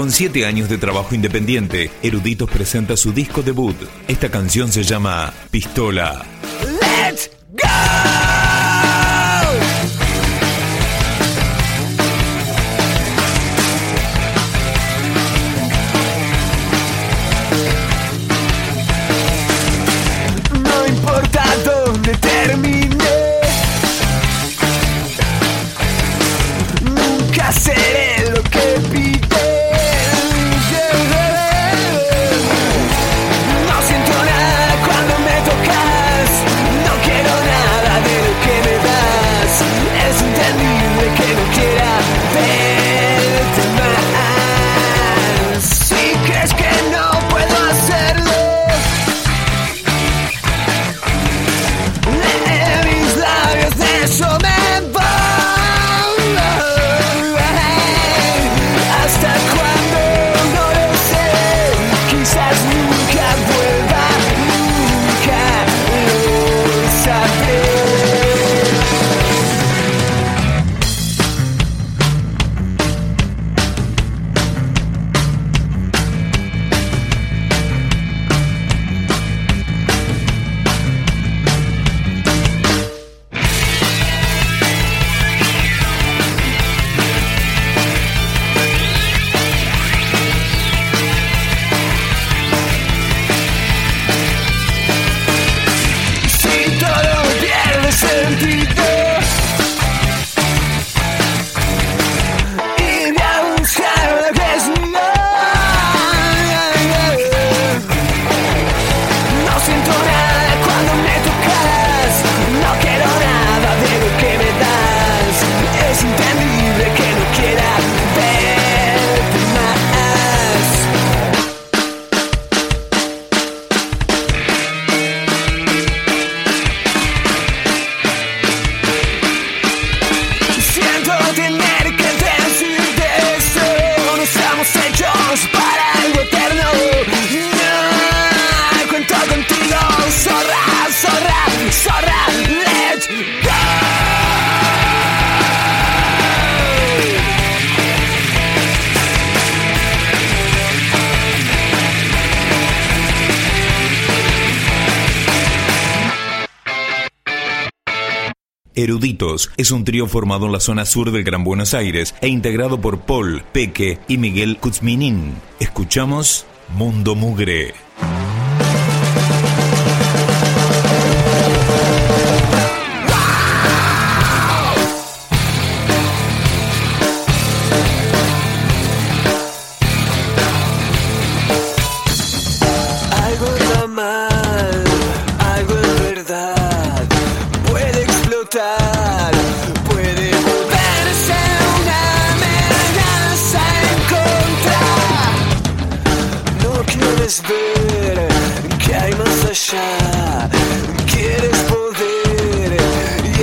Con siete años de trabajo independiente, Eruditos presenta su disco debut. Esta canción se llama Pistola. ¡Let's go! Eruditos es un trío formado en la zona sur del Gran Buenos Aires e integrado por Paul, Peque y Miguel Kuzminin. Escuchamos Mundo Mugre.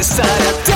começar a ter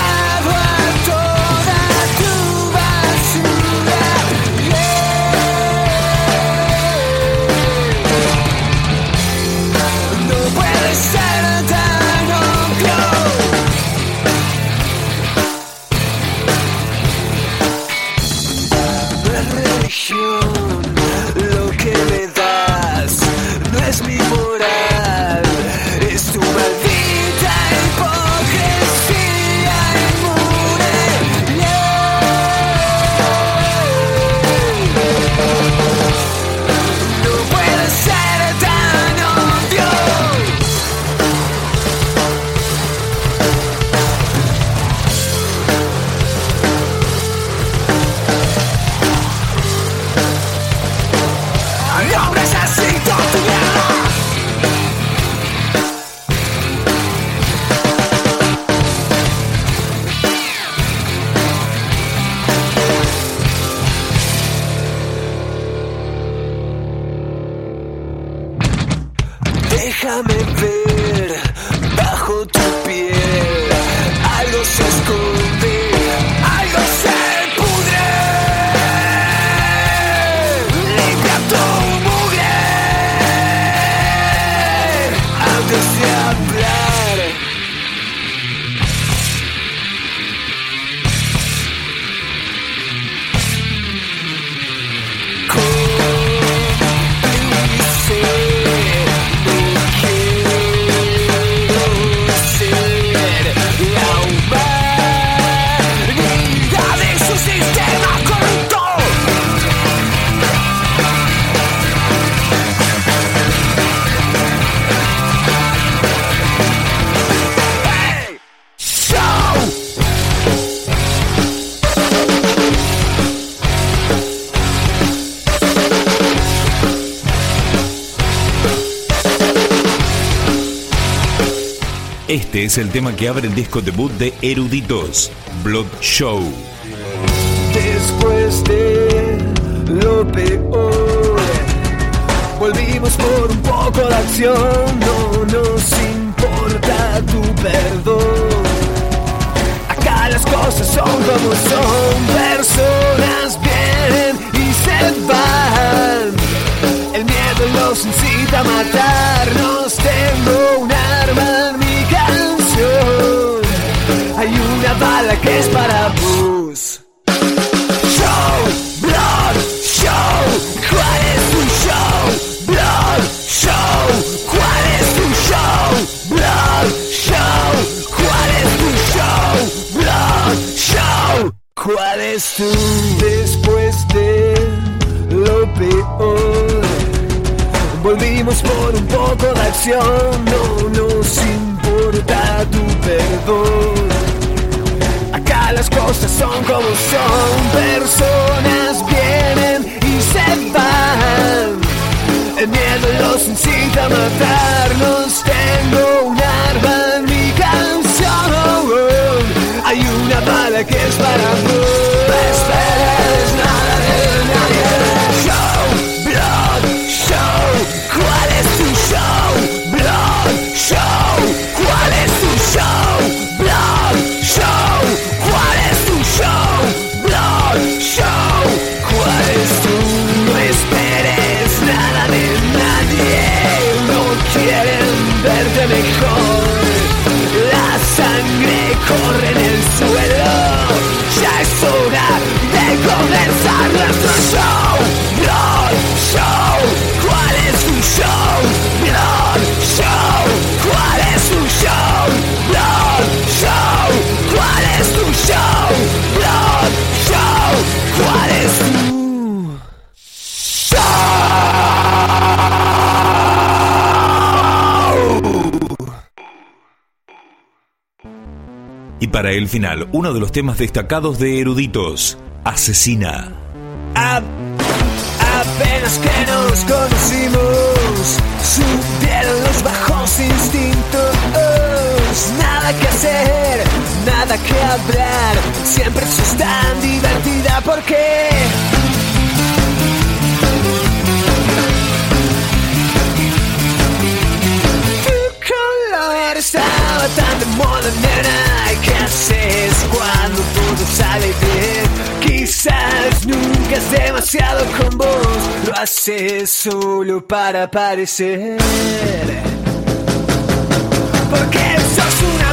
Déjame ver bajo tu piel. Algo se esconde, algo se pudre. Limpia tu mugre antes de hablar. Este es el tema que abre el disco debut de Eruditos, Blood Show. Después de lo peor, volvimos por un poco de acción. No nos importa tu perdón. Acá las cosas son como son. Personas vienen y se van. El miedo los incita a matarnos. Bala que es para vos. Show, blood, show. ¿Cuál es tu show? Blood, show. ¿Cuál es tu show? Blood, show. ¿Cuál es tu show? Blood, show. ¿Cuál es tu? Después de lo peor. Volvimos por un poco de acción, no nos importa tu perdón. Las cosas son como son, personas vienen y se van. El miedo los incita a matarnos, para el final, uno de los temas destacados de Eruditos, Asesina. A- apenas que nos conocimos, subieron los bajos instintos. Nada que hacer, nada que hablar. Siempre sos tan divertida porque. Tu color estaba tan de moda, nena. Sale bien? Quizás nunca es demasiado con vos, lo haces solo para parecer. Porque sos una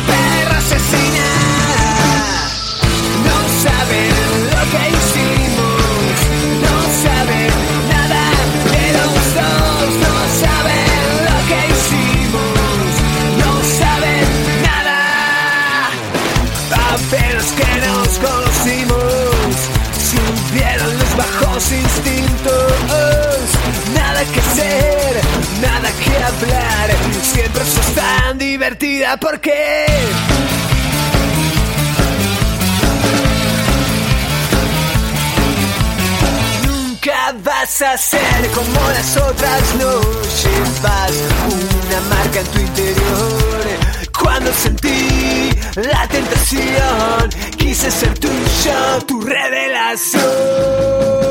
divertida porque. Nunca vas a ser como las otras, no llevas una marca en tu interior. Cuando sentí la tentación, quise ser tuyo, tu revelación.